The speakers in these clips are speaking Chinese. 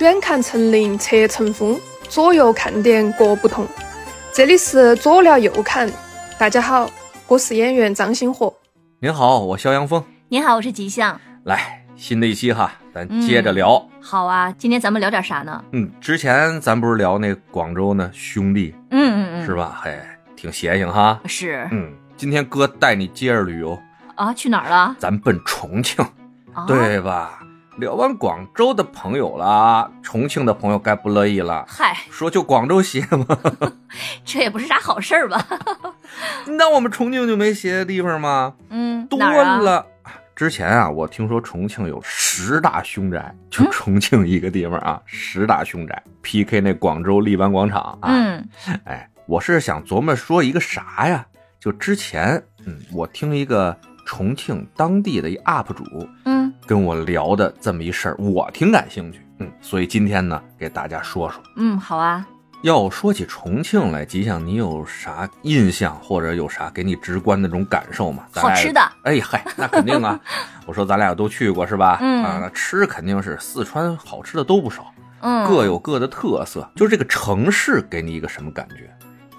远看成岭侧成峰，左右看点各不同。这里是左聊右看，大家好，我是演员张星河。您好，我肖阳峰。您好，我是吉祥。来，新的一期哈，咱接着聊。好啊，今天咱们聊点啥呢？嗯，之前咱不是聊那广州那兄弟，嗯嗯嗯，是吧？嘿，挺邪性哈。是。嗯，今天哥带你接着旅游啊，去哪儿了？咱奔重庆，啊对吧？聊完广州的朋友了，重庆的朋友该不乐意了。嗨，说就广州邪吗？这也不是啥好事儿吧？那我们重庆就没邪的地方吗？嗯，多？了。之前啊，我听说重庆有十大凶宅，就重庆一个地方啊，十大凶宅 PK 那广州荔湾广场啊。嗯哎，我是想琢磨说一个啥呀？就之前，嗯，我听一个重庆当地的一 UP 主嗯跟我聊的这么一事儿，我挺感兴趣，嗯，所以今天呢，给大家说说。嗯，好啊。要说起重庆来，吉祥，你有啥印象或者有啥给你直观的那种感受吗？好吃的。哎嗨，那肯定啊！我说咱俩都去过是吧？嗯啊，那吃肯定是四川好吃的都不少，嗯，各有各的特色。就是这个城市给你一个什么感觉？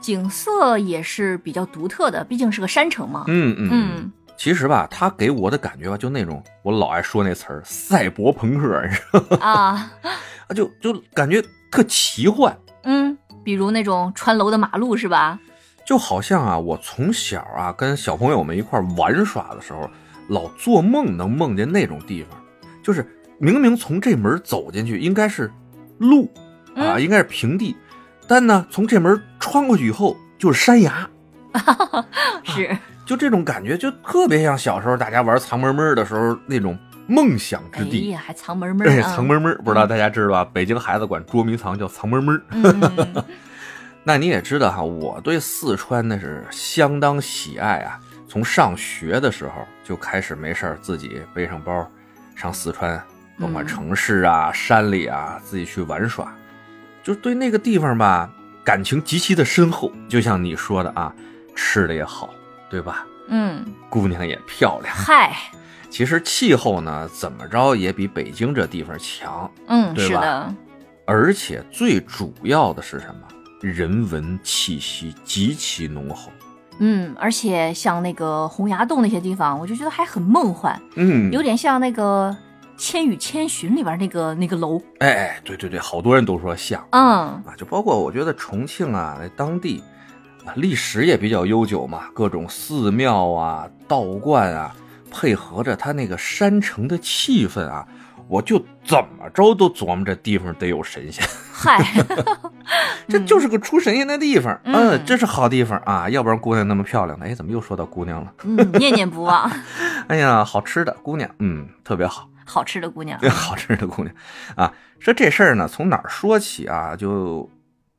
景色也是比较独特的，毕竟是个山城嘛。嗯嗯嗯其实吧，他给我的感觉吧，就那种我老爱说那词儿“赛博朋克”，你知道吗？啊，就就感觉特奇幻，嗯，比如那种穿楼的马路是吧？就好像啊，我从小啊跟小朋友们一块玩耍的时候，老做梦能梦见那种地方，就是明明从这门走进去应该是路啊，嗯应该是平地，但呢从这门穿过去以后就是山崖，是。就这种感觉，就特别像小时候大家玩藏猫猫的时候那种梦想哎之地。呀，还藏门门哎，啊！藏猫猫，不知道大家知道吧？北京孩子管捉迷藏叫藏猫猫。嗯嗯嗯 那你也知道哈，我对四川那是相当喜爱啊。从上学的时候就开始没事儿自己背上包，上四川，甭管嗯城市啊、山里啊，自己去玩耍，就对那个地方吧感情极其的深厚。就像你说的啊，吃的也好，对吧？嗯，姑娘也漂亮。嗨，其实气候呢，怎么着也比北京这地方强。嗯，对吧是的，而且最主要的是什么？人文气息极其浓厚。嗯，而且像那个洪崖洞那些地方，我就觉得还很梦幻，嗯，有点像那个《千与千寻》里边那个那个楼。哎哎，对对对，好多人都说像嗯啊，就包括我觉得重庆啊，那当地啊历史也比较悠久嘛，各种寺庙啊、道观啊，配合着它那个山城的气氛啊，我就怎么着都琢磨这地方得有神仙。嗨，这就是个出神仙的地方，嗯嗯，这是好地方啊，要不然姑娘那么漂亮呢？哎，怎么又说到姑娘了？嗯，念念不忘，哎呀，好吃的姑娘，嗯，特别好，好吃的姑娘。好吃的姑娘啊。说这事儿呢，从哪儿说起啊？就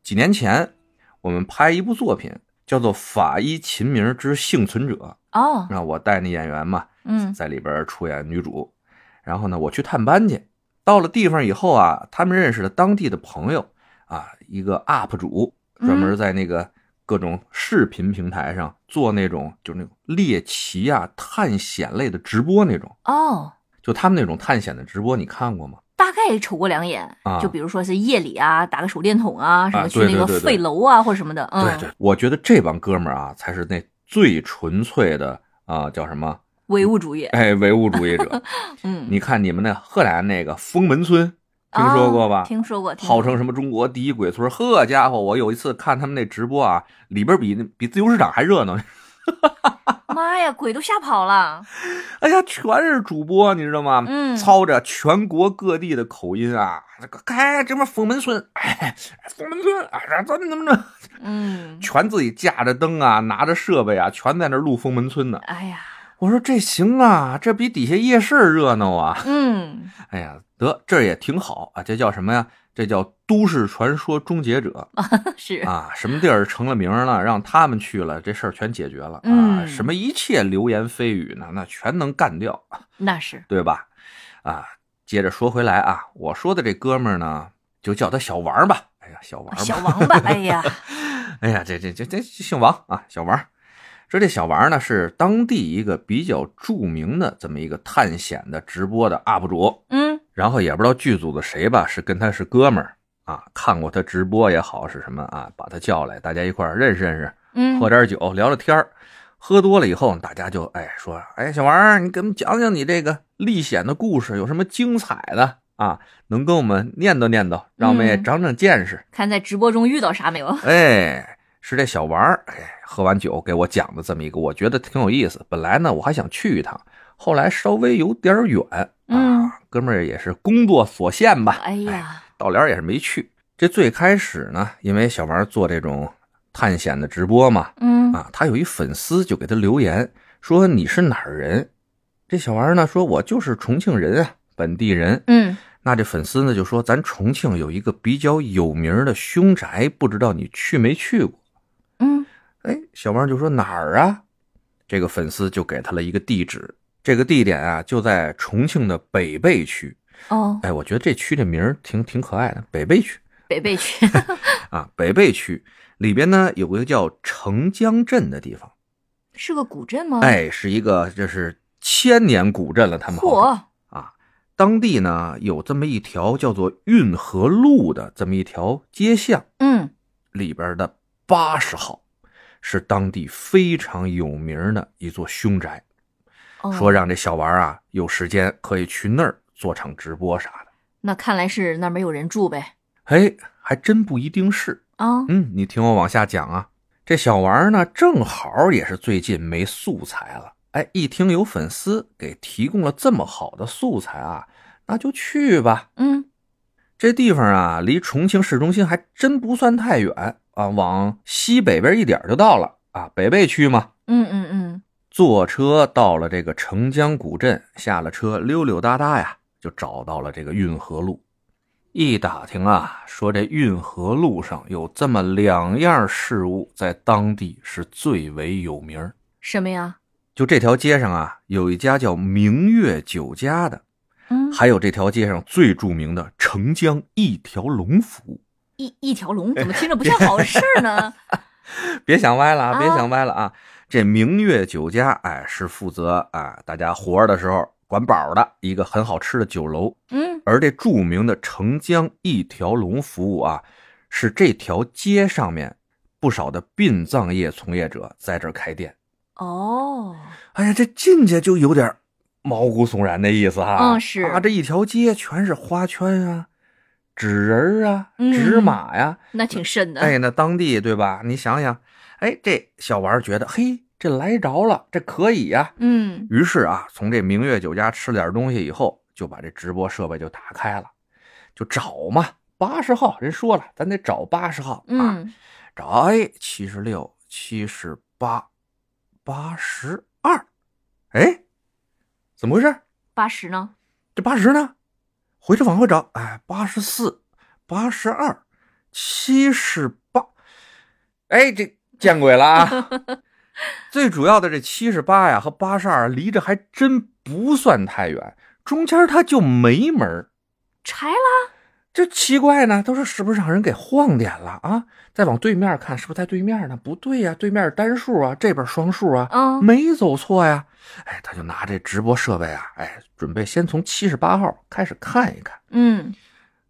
几年前，我们拍一部作品，叫做《法医秦明之幸存者》，哦，那我带那演员嘛，嗯在里边出演女主。然后呢，我去探班去，到了地方以后啊，他们认识了当地的朋友啊，一个 UP 主，专门在那个各种视频平台上做那种就是那种猎奇啊、探险类的直播那种。哦，就他们那种探险的直播，你看过吗？大概瞅过两眼，啊就比如说是夜里啊，打个手电筒啊，什啊么去那个废楼啊，或者什么的。嗯，对对，我觉得这帮哥们儿啊，才是那最纯粹的啊、叫什么？唯物主义。哎，唯物主义者。嗯，你看你们那荷兰那个封门村，听说过吧？啊听说过，说过号称什么中国第一鬼村？呵家伙，我有一次看他们那直播啊，里边比比自由市场还热闹。妈呀，鬼都吓跑了。哎呀，全是主播，你知道吗？嗯操着全国各地的口音啊，这个哎，这边封门村，哎，封门村，哎，怎么怎么着，嗯，全自己架着灯啊，拿着设备啊，全在那录封门村呢。哎呀，我说这行啊，这比底下夜市热闹啊！嗯，哎呀，得这也挺好啊，这叫什么呀？这叫都市传说终结者是，啊！什么地儿成了名了，让他们去了，这事儿全解决了啊！嗯什么一切流言蜚语呢，那全能干掉，那是，对吧？啊，接着说回来啊，我说的这哥们儿呢，就叫他小王吧。哎呀，小王吧，小王吧，哎呀，哎呀，这这这这姓王啊，小王。说这小王呢是当地一个比较著名的这么一个探险的直播的 UP 主，嗯然后也不知道剧组的谁吧，是跟他是哥们儿啊，看过他直播也好是什么啊，把他叫来，大家一块儿认识认识，嗯，喝点酒，聊聊天儿喝多了以后，大家就哎说，哎小王，你给我们讲讲你这个历险的故事，有什么精彩的啊？能跟我们念叨念叨，让我们也嗯长长见识。看在直播中遇到啥没有？哎，是这小王，哎，喝完酒给我讲的这么一个，我觉得挺有意思。本来呢，我还想去一趟，后来稍微有点远啊，嗯哥们儿也是工作所限吧，哎呀，到了也是没去。这最开始呢，因为小王做这种探险的直播嘛，嗯啊，他有一粉丝就给他留言说你是哪儿人？这小王呢说，我就是重庆人啊，本地人。嗯，那这粉丝呢就说，咱重庆有一个比较有名的凶宅，不知道你去没去过？嗯，哎，小王就说哪儿啊？这个粉丝就给他了一个地址，这个地点啊就在重庆的北碚区。哦，哎，我觉得这区这名儿挺挺可爱的，北碚区北碚区，啊，北碚区里边呢有个叫澄江镇的地方，是个古镇吗？，哎，是一个这是千年古镇了，他们嚯，啊，当地呢有这么一条叫做运河路的这么一条街巷，嗯，里边的八十号是当地非常有名的一座凶宅，哦说让这小王啊有时间可以去那儿做场直播啥的。那看来是那儿没有人住呗。哎，还真不一定是。啊，嗯，你听我往下讲啊。这小王呢，正好也是最近没素材了。哎，一听有粉丝给提供了这么好的素材啊，那就去吧。嗯，这地方啊，离重庆市中心还真不算太远啊，往西北边一点就到了啊，北碚区嘛。嗯嗯嗯，坐车到了这个澄江古镇，下了车溜溜达达呀，就找到了这个运河路。一打听啊，说这运河路上有这么两样事物，在当地是最为有名。什么呀？就这条街上啊，有一家叫明月酒家的，嗯，还有这条街上最著名的澄江一条龙服务。一一条龙，怎么听着不像好事呢？别想歪了啊！啊别想歪了啊！这明月酒家，哎，是负责啊大家活着的时候管饱的一个很好吃的酒楼。嗯，而这著名的澄江一条龙服务啊，是这条街上面不少的殡葬业从业者在这儿开店。哦，哎呀，这进去就有点毛骨悚然的意思哈。嗯是啊，这一条街全是花圈啊、纸人啊、嗯纸马呀、那挺瘆的。哎，那当地对吧？你想想，哎，这小王觉得，嘿，这来着了，这可以呀、嗯，于是啊，从这明月酒家吃点东西以后，就把这直播设备就打开了，就找嘛，八十号，人说了，咱得找八十号啊，嗯，找哎，七十六、七十八、八十二，哎，怎么回事？八十呢？这八十呢？回去往回找，哎，八十四、八十二、七十八，哎，这见鬼了啊！最主要的这七十八呀和八十二离着还真不算太远，中间它就没门儿拆了？这奇怪呢，都是是不是让人给晃点了啊？再往对面看，是不是在对面呢？不对呀，对面是单数啊，这边双数啊，嗯，没走错呀。哎，他就拿这直播设备啊，哎，准备先从七十八号开始看一看。嗯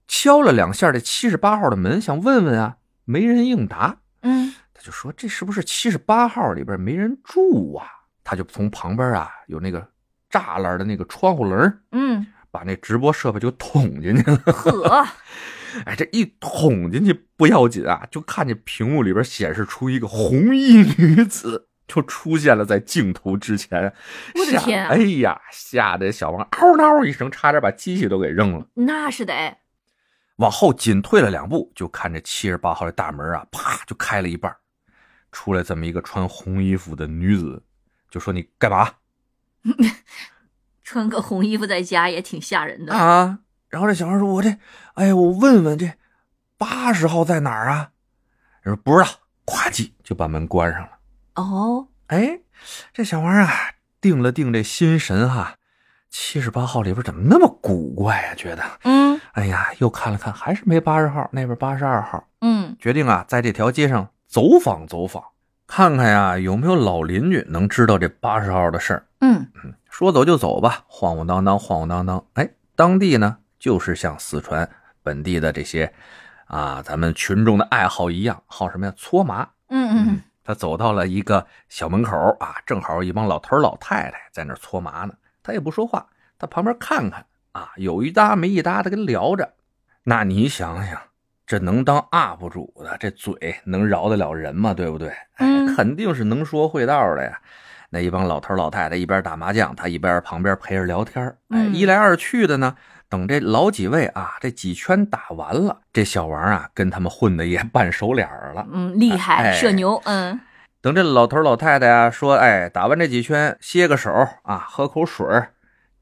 敲了两下这七十八号的门，想问问啊，没人应答。嗯，他就说这是不是七十八号里边没人住啊？他就从旁边啊有那个栅栏的那个窗户棱，嗯，把那直播设备就捅进去了。呵，哎，这一捅进去不要紧啊，就看见屏幕里边显示出一个红衣女子，就出现了在镜头之前。吓我的天啊哎呀，吓得小王嗷嗷一声，差点把机器都给扔了。那是得，往后紧退了两步，就看这七十八号的大门啊，啪就开了一半，出来这么一个穿红衣服的女子，就说：“你干嘛 穿个红衣服在家也挺吓人的。啊？”然后这小孩说：“我这，哎呀，我问问这八十号在哪儿啊？”人说：“不知道。”咵叽就把门关上了。哦，哎，这小王啊，定了定这心神哈，七十八号里边怎么那么古怪啊？觉得，嗯哎呀，又看了看，还是没八十号，那边八十二号。嗯，决定啊，在这条街上走访走访，看看呀有没有老邻居能知道这八十号的事儿。嗯，说走就走吧，晃晃荡荡，晃晃荡荡。哎，当地呢就是像四川本地的这些啊，咱们群众的爱好一样，好什么呀？搓麻。嗯嗯他走到了一个小门口啊，正好一帮老头老太太在那儿搓麻呢。他也不说话，他旁边看看啊，有一搭没一搭的跟聊着。那你想想，这能当 UP 主的，这嘴能饶得了人吗？对不对？哎，嗯肯定是能说会道的呀。那一帮老头老太太一边打麻将，他一边旁边陪着聊天哎，嗯一来二去的呢，等这老几位啊，这几圈打完了，这小王啊跟他们混的也半熟脸儿了。嗯，厉害，哎社牛，嗯等这老头老太太啊说，哎，打完这几圈歇个手啊，喝口水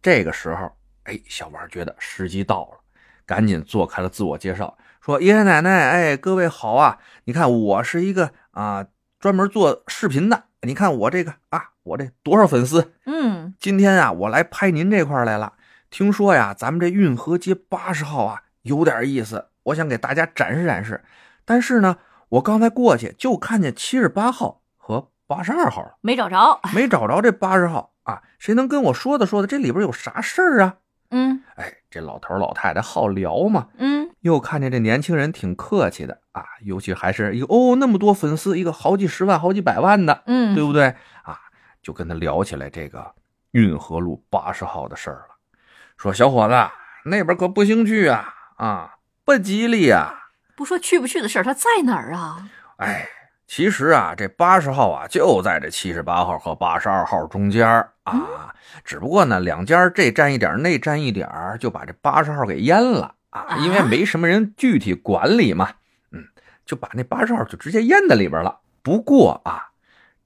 这个时候，哎，小王觉得时机到了，赶紧做开了自我介绍，说爷爷奶奶，哎，各位好啊，你看我是一个啊专门做视频的，你看我这个啊，我这多少粉丝，嗯今天啊，我来拍您这块来了。听说呀，咱们这运河街八十号啊有点意思，我想给大家展示展示。但是呢，我刚才过去就看见七十八号和八十二号了，没找着，没找着这八十号啊。谁能跟我说的说的，这里边有啥事儿啊？嗯哎，这老头老太太好聊嘛，嗯又看见这年轻人挺客气的啊，尤其还是一个哦那么多粉丝，一个好几十万、好几百万的，嗯，对不对啊？就跟他聊起来这个运河路八十号的事儿了，说小伙子那边可不兴去啊啊，不吉利啊！不说去不去的事儿，他在哪儿啊？哎，其实啊，这八十号啊就在这七十八号和八十二号中间儿啊，只不过呢两家这占一点儿，那占一点儿，就把这八十号给淹了啊，因为啊没什么人具体管理嘛，嗯，就把那八十号就直接淹在里边了。不过啊，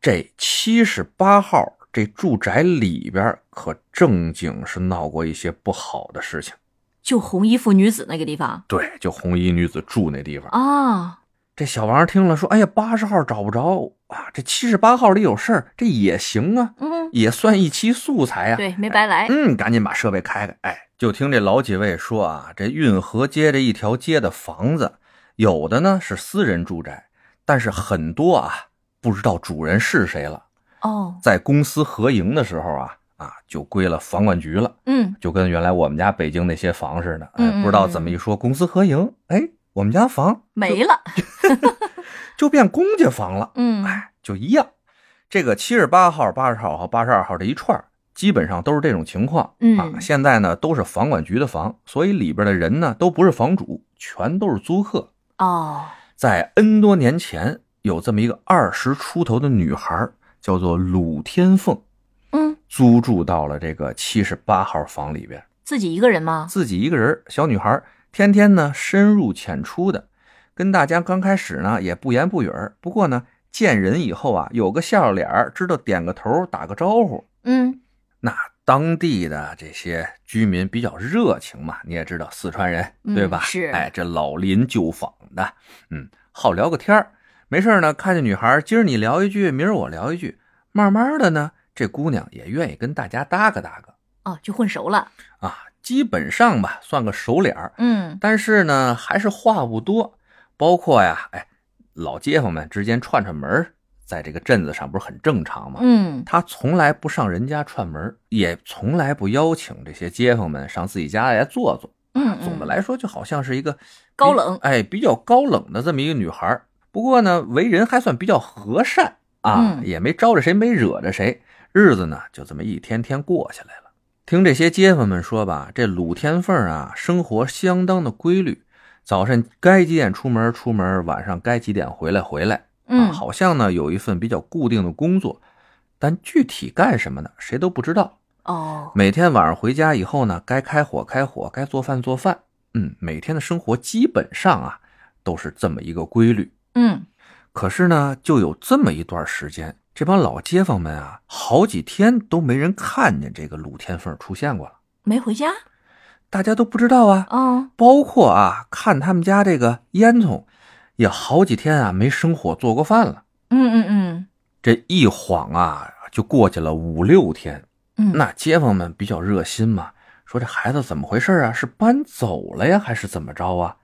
这七十八号这住宅里边可正经是闹过一些不好的事情。就红衣服女子那个地方对，就红衣女子住那地方。啊，这小王听了说：“哎呀，八十号找不着啊，这七十八号里有事儿，这也行啊，嗯，也算一期素材啊、对，没白来，嗯，赶紧把设备开开。哎，就听这老几位说啊，这运河街这一条街的房子，有的呢是私人住宅，但是很多啊不知道主人是谁了。哦，在公私合营的时候啊啊，就归了房管局了，嗯就跟原来我们家北京那些房似的。哎，不知道怎么一说公私合营，哎，我们家房没了，就变公家房了。嗯哎，就一样。这个七十八号、八十号和八十二号这一串儿基本上都是这种情况、嗯啊。现在呢都是房管局的房，所以里边的人呢都不是房主，全都是租客。哦，在 N 多年前，有这么一个二十出头的女孩，叫做鲁天凤，嗯，租住到了这个七十八号房里边，自己一个人吗？自己一个人，小女孩，天天呢深入浅出的，跟大家刚开始呢也不言不语儿，不过呢见人以后啊有个笑脸儿，知道点个头打个招呼。嗯那当地的这些居民比较热情嘛，你也知道四川人嗯对吧？是哎，这老邻旧坊的，嗯，好聊个天儿没事呢，看见女孩，今儿你聊一句，明儿我聊一句，慢慢的呢，这姑娘也愿意跟大家搭个搭个哦，就混熟了，啊，基本上吧算个熟脸儿。嗯但是呢，还是话不多，包括呀，哎，老街坊们之间串串门儿在这个镇子上不是很正常吗？嗯他从来不上人家串门，也从来不邀请这些街坊们上自己家来坐坐。嗯，总的来说，就好像是一个高冷哎，比较高冷的这么一个女孩。不过呢，为人还算比较和善啊，嗯也没招着谁，没惹着谁，日子呢就这么一天天过下来了。听这些街坊们说吧，这鲁天凤啊，生活相当的规律，早晨该几点出门出门，晚上该几点回来回来。啊，嗯，好像呢有一份比较固定的工作，但具体干什么呢，谁都不知道。哦，每天晚上回家以后呢，该开火开火，该做饭做饭。嗯，每天的生活基本上啊都是这么一个规律。嗯可是呢，就有这么一段时间，这帮老街坊们啊，好几天都没人看见这个鲁天凤出现过了，没回家，大家都不知道啊。哦，包括啊，看他们家这个烟囱，也好几天啊没生火做过饭了。嗯嗯嗯这一晃啊，就过去了五六天。嗯，那街坊们比较热心嘛，说这孩子怎么回事啊？是搬走了呀，还是怎么着啊？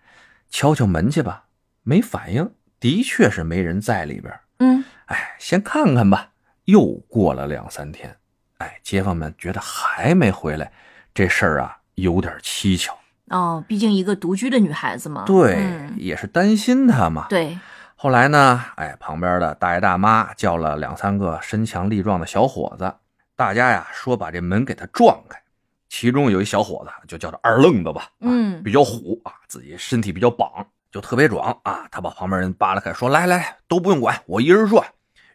敲敲门去吧，没反应，的确是没人在里边。嗯哎，先看看吧。又过了两三天，哎，街坊们觉得还没回来，这事儿啊有点蹊跷。哦，毕竟一个独居的女孩子嘛。对，嗯也是担心她嘛。对，后来呢，哎，旁边的大爷大妈叫了两三个身强力壮的小伙子，大家呀说把这门给他撞开。其中有一小伙子，就叫他二愣子吧，啊嗯比较虎啊，自己身体比较膀，就特别壮啊。他把旁边人扒拉开，说：“来来来，都不用管，我一人转。”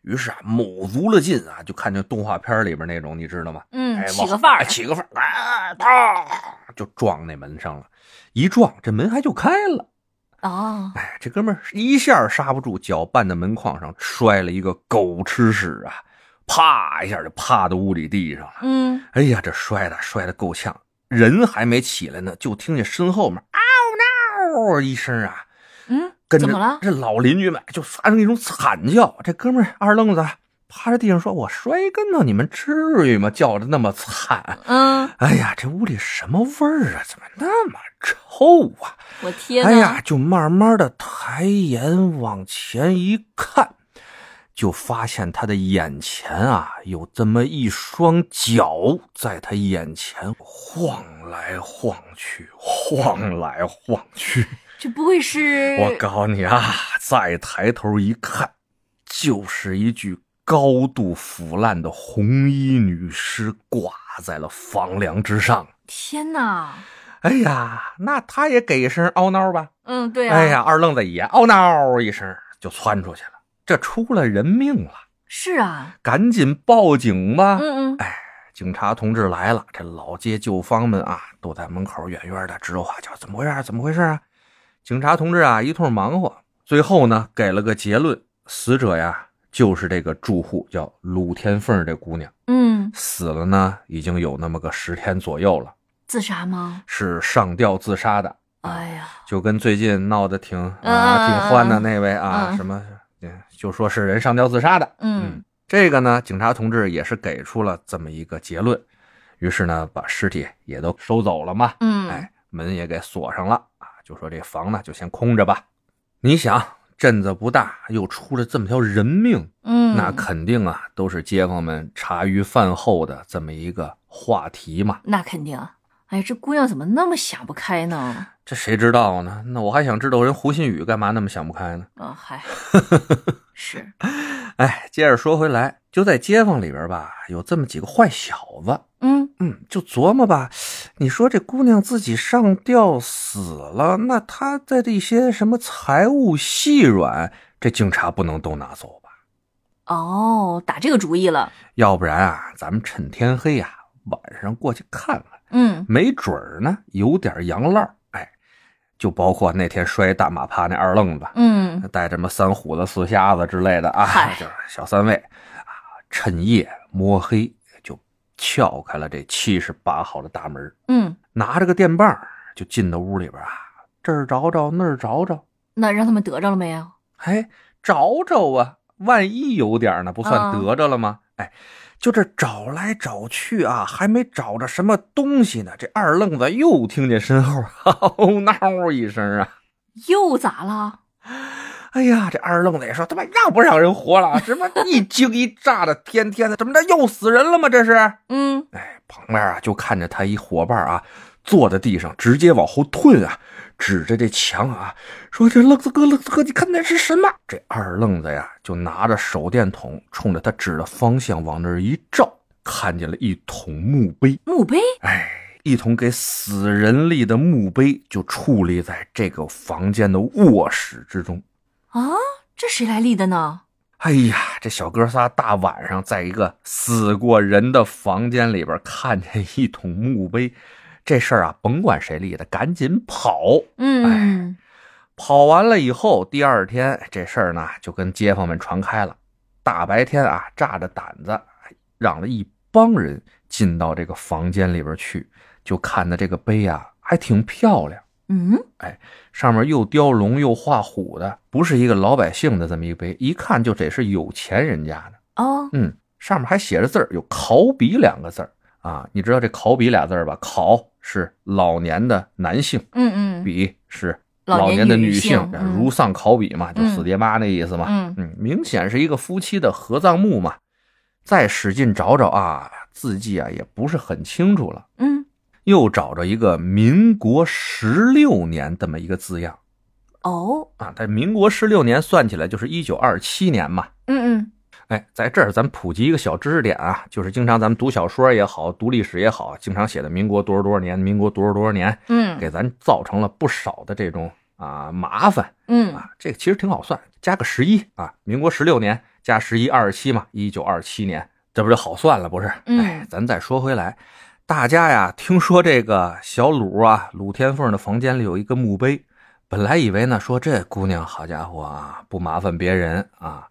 于是啊，卯足了劲啊，就看见动画片里边那种，你知道吗？嗯，哎，起个范儿哎，起个范儿，啊，啪，就撞那门上了。一撞，这门还就开了。哦，哎，这哥们儿一下刹不住，脚绊在门框上，摔了一个狗吃屎啊！啪一下就趴到屋里地上了。嗯，哎呀，这摔的摔的够呛，人还没起来呢，就听见身后面嗷嗷一声啊，嗯，跟着怎么了？这老邻居们就发生一种惨叫。这哥们儿二愣子趴在地上说：“我摔跟头，你们至于吗？叫的那么惨。”嗯，哎呀，这屋里什么味儿啊？怎么那么臭啊？我天哪！哎呀，就慢慢的抬眼往前一看，就发现他的眼前啊，有这么一双脚在他眼前晃来晃去，晃来晃去。这不会是？我告诉你啊，再抬头一看，就是一具高度腐烂的红衣女尸挂在了房梁之上。天哪！哎呀，那他也给一声嗷嗷吧。嗯，对啊。哎呀，，二愣子也嗷嗷一声就窜出去了，这出了人命了，是啊。赶紧报警吧！嗯嗯，哎警察同志来了，这老街旧坊们啊都在门口远远的指手画脚，怎么回事？怎么回事啊？警察同志啊一通忙活，最后呢给了个结论：死者呀就是这个住户，叫鲁天凤这姑娘，嗯，死了呢已经有那么个十天左右了，自杀吗？是上吊自杀的。哎呀，就跟最近闹得挺嗯啊嗯挺欢的那位啊，嗯什么，嗯就说是人上吊自杀的。嗯，这个呢，警察同志也是给出了这么一个结论，于是呢，把尸体也都收走了嘛，嗯，哎，门也给锁上了啊，就说这房呢就先空着吧。你想，镇子不大，又出了这么条人命，嗯，那肯定啊，都是街坊们茶余饭后的这么一个话题嘛。那肯定。哎，这姑娘怎么那么想不开呢？这谁知道呢？那我还想知道人胡鑫宇干嘛那么想不开呢？啊，嗨，是，哎，接着说回来，就在街坊里边吧，有这么几个坏小子，嗯嗯，就琢磨吧，你说这姑娘自己上吊死了，那她的这些什么财物细软，这警察不能都拿走吧？哦，打这个主意了。要不然啊，咱们趁天黑呀、晚上过去看看，嗯没准儿呢有点洋烂儿哎，就包括那天摔大马趴那二愣子，嗯，带着什么三虎子、四瞎子之类的啊嗨，就是小三位啊，趁夜摸黑就撬开了这七十八号的大门，嗯，拿着个电棒就进到屋里边啊，这儿找找那儿找找，那让他们得着了没有？哎，找找啊，万一有点呢，不算啊得着了吗？哎，就这找来找去啊，还没找着什么东西呢，这二愣子又听见身后 嗷嗷一声啊。又咋了？哎呀，这二愣子也说他妈让不让人活了？什么一惊一乍的，天天的，怎么着又死人了吗？这是？嗯，哎，旁边啊就看着他一伙伴啊坐在地上，直接往后退啊，指着这墙啊说：“这愣子哥，愣子哥，你看那是什么？”这二愣子呀就拿着手电筒冲着他指的方向往那儿一照，看见了一桶墓碑。墓碑。哎，一桶给死人立的墓碑就矗立在这个房间的卧室之中。啊，这谁来立的呢？哎呀，这小哥仨大晚上在一个死过人的房间里边看见一桶墓碑，这事儿啊，甭管谁立的，赶紧跑。嗯，跑完了以后，第二天这事儿呢就跟街坊们传开了。大白天啊，炸着胆子，让了一帮人进到这个房间里边去，就看的这个碑啊，还挺漂亮。嗯，哎上面又雕龙又画虎的，不是一个老百姓的这么一个碑，一看就得是有钱人家的。哦，嗯，上面还写着字儿，有“考比”两个字儿啊。你知道这“考比”俩字儿吧？“考”是老年的男性，“嗯嗯，比”是老年的女性，嗯如丧考妣嘛，就嗯死爹妈那意思嘛。嗯嗯，明显是一个夫妻的合葬墓嘛。再使劲找找啊，字迹啊也不是很清楚了。嗯又找着一个民国十六年这么一个字样哦，啊。在民国十六年算起来就是一九二七年嘛。嗯嗯，哎，在这儿咱普及一个小知识点啊，就是经常咱们读小说也好，读历史也好，经常写的民国多少多少年，民国多少多少年，嗯给咱造成了不少的这种啊麻烦嗯啊。这个其实挺好算，加个十一啊，民国十六年加十一二十七嘛，一九二七年，这不就好算了不是？嗯哎，咱再说回来，大家呀，听说这个小鲁啊，鲁天凤的房间里有一个墓碑，本来以为呢，说这姑娘好家伙啊，不麻烦别人啊，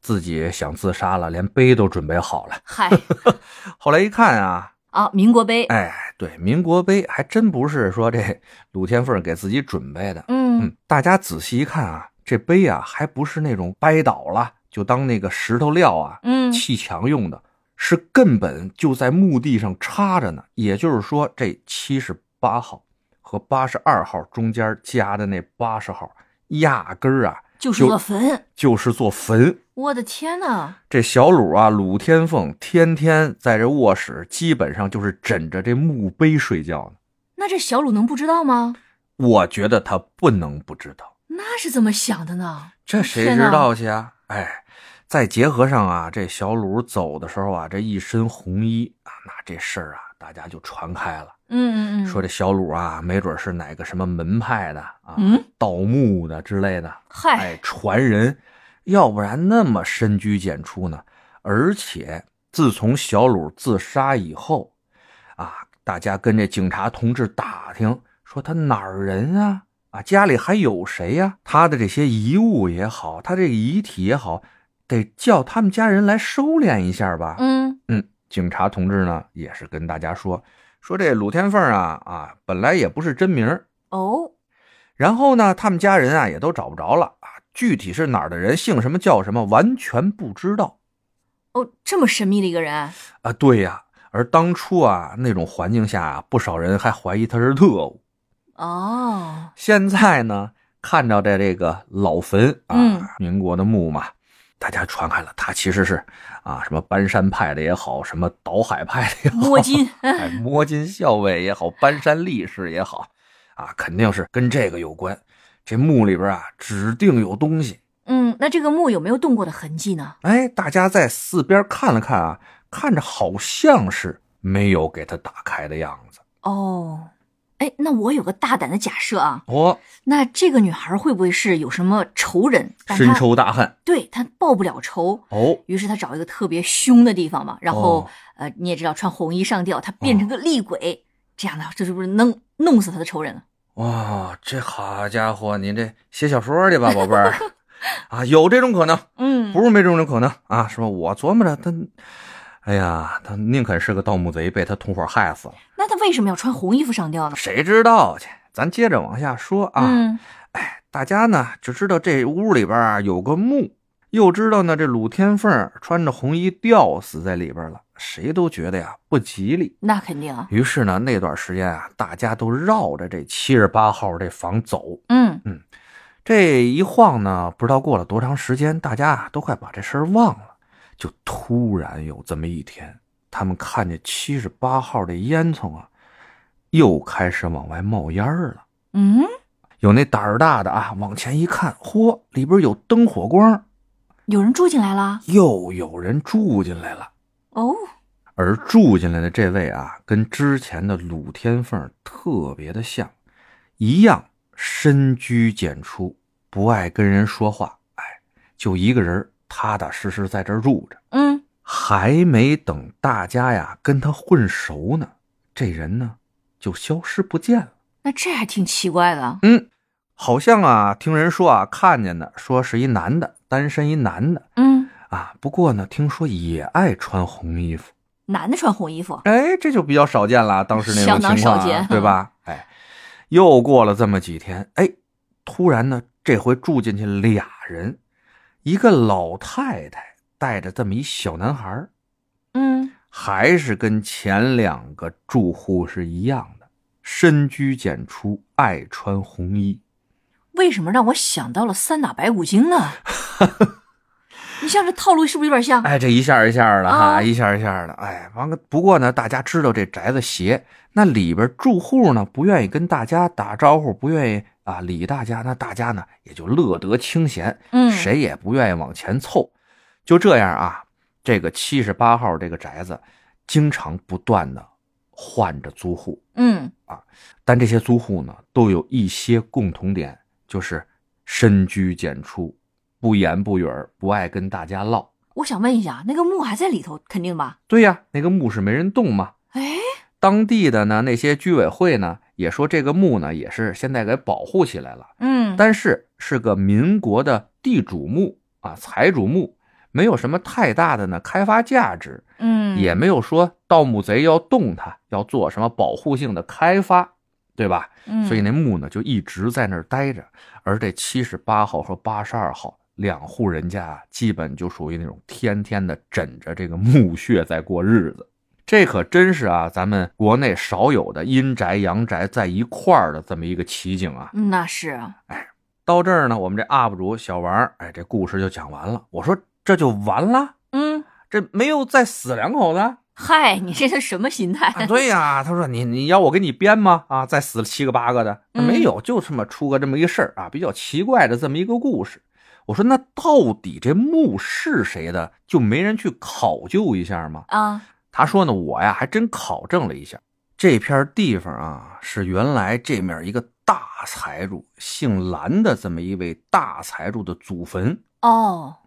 自己想自杀了，连碑都准备好了。嗨。后来一看啊，啊，民国碑，哎，对，民国碑还真不是说这鲁天凤给自己准备的。嗯。嗯，大家仔细一看啊，这碑啊，还不是那种掰倒了就当那个石头料啊嗯。砌墙用的，是根本就在墓地上插着呢。也就是说，这七十八号和八十二号中间加的那八十号，压根儿啊就是座坟，就是座坟。我的天呐，这小鲁啊，鲁天凤天天在这卧室，基本上就是枕着这墓碑睡觉呢。那这小鲁能不知道吗？我觉得他不能不知道。那是怎么想的呢？这谁知道去啊？哎，再结合上啊，这小鲁走的时候啊，这一身红衣啊，那这事儿啊，大家就传开了，嗯嗯嗯，说这小鲁啊，没准是哪个什么门派的啊，嗯，盗墓的之类的，嗨，哎，传人，要不然那么深居简出呢？而且自从小鲁自杀以后，啊，大家跟这警察同志打听，说他哪儿人啊？啊，家里还有谁呀、他的这些遗物也好，他这个遗体也好，得叫他们家人来收敛一下吧。嗯嗯，警察同志呢也是跟大家说，说这鲁天凤啊啊，本来也不是真名哦，然后呢，他们家人啊也都找不着了啊，具体是哪儿的人，姓什么叫什么，完全不知道哦，这么神秘的一个人，啊。对呀，而当初啊那种环境下啊，不少人还怀疑他是特务。哦，现在呢，看到这这个老坟啊，嗯民国的墓嘛，大家传开了，他其实是啊什么搬山派的也好，什么倒海派的也好，摸金，哎，摸金校尉也好，搬山力士也好，啊，肯定是跟这个有关。这墓里边啊，指定有东西。嗯，那这个墓有没有动过的痕迹呢？哎，大家在四边看了看啊，看着好像是没有给它打开的样子。哦，哎，那我有个大胆的假设啊，哦，那这个女孩会不会是有什么仇人？深仇大恨。对她报不了仇，哦，于是她找一个特别凶的地方嘛，然后、哦呃，你也知道穿红衣上吊，她变成个厉鬼，这样的这是不是能弄死她的仇人了？哇，这好家伙，您这写小说去吧，宝贝儿。啊，有这种可能，嗯不是没这种可能啊。是吧？我琢磨着他，哎呀，他宁肯是个盗墓贼，被他同伙害死了。那他为什么要穿红衣服上吊呢？谁知道去？咱接着往下说啊。嗯哎，大家呢只知道这屋里边啊有个墓，又知道呢这鲁天凤穿着红衣吊死在里边了，谁都觉得呀不吉利。那肯定啊，于是呢那段时间啊，大家都绕着这七十八号这房走。嗯这一晃呢，不知道过了多长时间，大家啊都快把这事儿忘了。就突然有这么一天，他们看见七十八号的烟囱啊，又开始往外冒烟儿了。嗯，有那胆儿大的啊，往前一看，嚯，里边有灯火光，有人住进来了又有人住进来了。哦，而住进来的这位啊，跟之前的鲁天凤特别的像，一样深居简出，不爱跟人说话，哎，就一个人踏踏实实在这儿住着。嗯还没等大家呀跟他混熟呢，这人呢就消失不见了。那这还挺奇怪的。嗯，好像啊，听人说啊，看见的，说是一男的，单身一男的嗯，啊。不过呢，听说也爱穿红衣服。男的穿红衣服，哎，这就比较少见了，当时那种相当情况、啊，少见对吧？哎，又过了这么几天，哎，突然呢，这回住进去俩人，一个老太太带着这么一小男孩儿嗯还是跟前两个住户是一样的，深居简出，爱穿红衣。为什么让我想到了三打白骨精呢？你像这套路是不是有点像？哎，这一下一下的哈，啊一下一下的，哎，完了。不过呢，大家知道这宅子邪，那里边住户呢不愿意跟大家打招呼，不愿意啊理大家，那大家呢也就乐得清闲，嗯谁也不愿意往前凑。就这样啊，这个七十八号这个宅子，经常不断的换着租户，嗯啊但这些租户呢都有一些共同点，就是深居简出，不言不语，不爱跟大家唠。我想问一下，那个墓还在里头，肯定吧？对呀，那个墓是没人动嘛。哎，当地的呢那些居委会呢也说这个墓呢也是现在给保护起来了，嗯，但是是个民国的地主墓啊，财主墓，没有什么太大的呢开发价值，嗯也没有说盗墓贼要动它，要做什么保护性的开发，对吧？嗯所以那墓呢就一直在那儿待着，而这七十八号和八十二号两户人家啊，基本就属于那种天天的枕着这个墓穴在过日子。这可真是啊，咱们国内少有的阴宅阳宅在一块儿的这么一个奇景啊！那是啊，到这儿呢，我们这 UP 主小王儿，哎，这故事就讲完了。我说这就完了，嗯，这没有再死两口子？嗨，你这是什么心态？啊，对呀、他说你你要我给你编吗？啊，再死了七个八个的，嗯没有，就这么出个这么一个事儿啊，比较奇怪的这么一个故事。我说那到底这墓是谁的？就没人去考究一下吗？啊，他说呢，我呀还真考证了一下，这片地方啊是原来这面一个大财主姓蓝的这么一位大财主的祖坟。哦，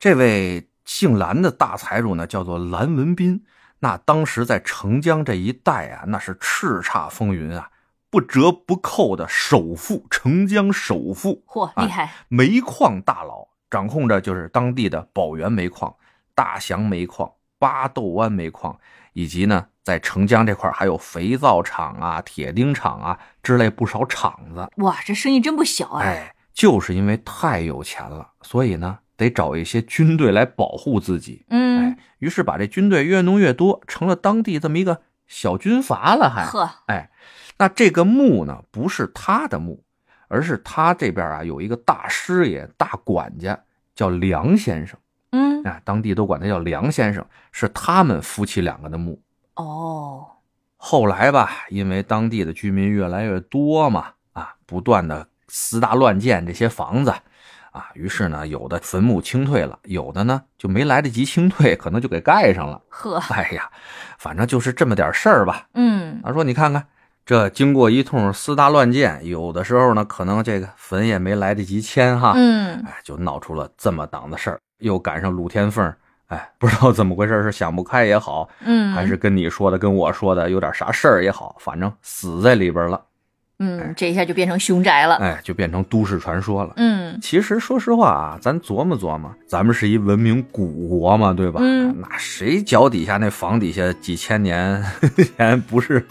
这位姓蓝的大财主呢，叫做蓝文斌。那当时在澄江这一带啊，那是叱咤风云啊，不折不扣的首富，澄江首富，嚯，啊厉害！煤矿大佬，掌控着就是当地的宝源煤矿、大祥煤矿、八斗湾煤矿，以及呢，在澄江这块还有肥皂厂啊、铁钉厂啊之类不少厂子。哇，这生意真不小啊。哎，就是因为太有钱了，所以呢，得找一些军队来保护自己。嗯哎，，于是把这军队越弄越多，成了当地这么一个小军阀了还。呵，哎，那这个墓呢，不是他的墓，而是他这边啊有一个大师爷、大管家，叫梁先生。嗯，啊，当地都管他叫梁先生，是他们夫妻两个的墓。哦，后来吧，因为当地的居民越来越多嘛，啊，不断的私搭乱建这些房子，啊，于是呢，有的坟墓清退了，有的呢就没来得及清退，可能就给盖上了。呵，哎呀，反正就是这么点事儿吧。嗯，他说：“你看看，这经过一通私搭乱建，有的时候呢，可能这个坟也没来得及迁哈，嗯，哎，就闹出了这么档子事儿。又赶上鲁天凤，哎，不知道怎么回事，是想不开也好，嗯，还是跟你说的、跟我说的有点啥事儿也好，反正死在里边了，嗯，这一下就变成凶宅了。哎，就变成都市传说了。嗯，其实说实话啊，咱琢磨琢磨，咱们是一文明古国嘛，对吧？嗯那谁脚底下那房底下几千年 前不是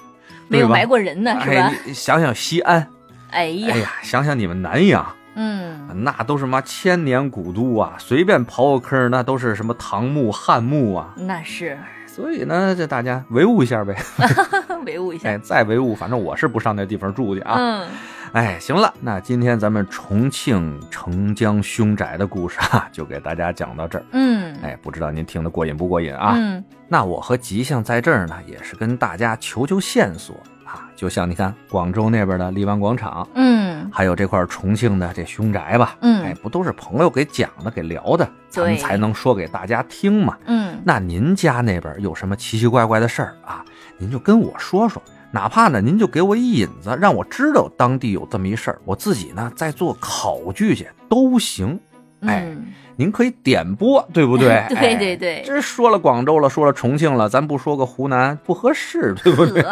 没有埋过人呢，是吧？哎，想想西安，哎呀，哎呀，想想你们南阳，嗯，那都是嘛千年古都啊，随便刨个坑，那都是什么唐墓、汉墓啊。那是所以呢，这大家维护一下呗。维护一下。哎，再维护，反正我是不上那地方住去啊。嗯，哎，行了，那今天咱们重庆澄江凶宅的故事啊，就给大家讲到这儿。嗯，哎，不知道您听得过瘾不过瘾啊？嗯，那我和吉祥在这儿呢，也是跟大家求求线索啊。就像你看广州那边的荔湾广场，嗯，还有这块重庆的这凶宅吧，嗯哎，不都是朋友给讲的、给聊的，咱们才能说给大家听嘛。嗯，那您家那边有什么奇奇怪怪的事儿啊？您就跟我说说，哪怕呢您就给我一引子，让我知道当地有这么一事儿，我自己呢再做考据去都行。哎嗯，您可以点播，对不对？对哎对对这说了广州了，说了重庆了，咱不说个湖南不合适，对不对？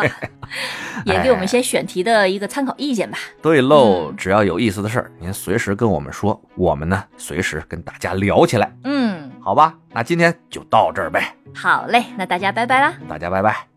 也给我们一些选题的一个参考意见吧。对喽，嗯只要有意思的事儿，您随时跟我们说，我们呢随时跟大家聊起来，嗯，好吧？那今天就到这儿呗，好嘞，那大家拜拜啦。大家拜拜。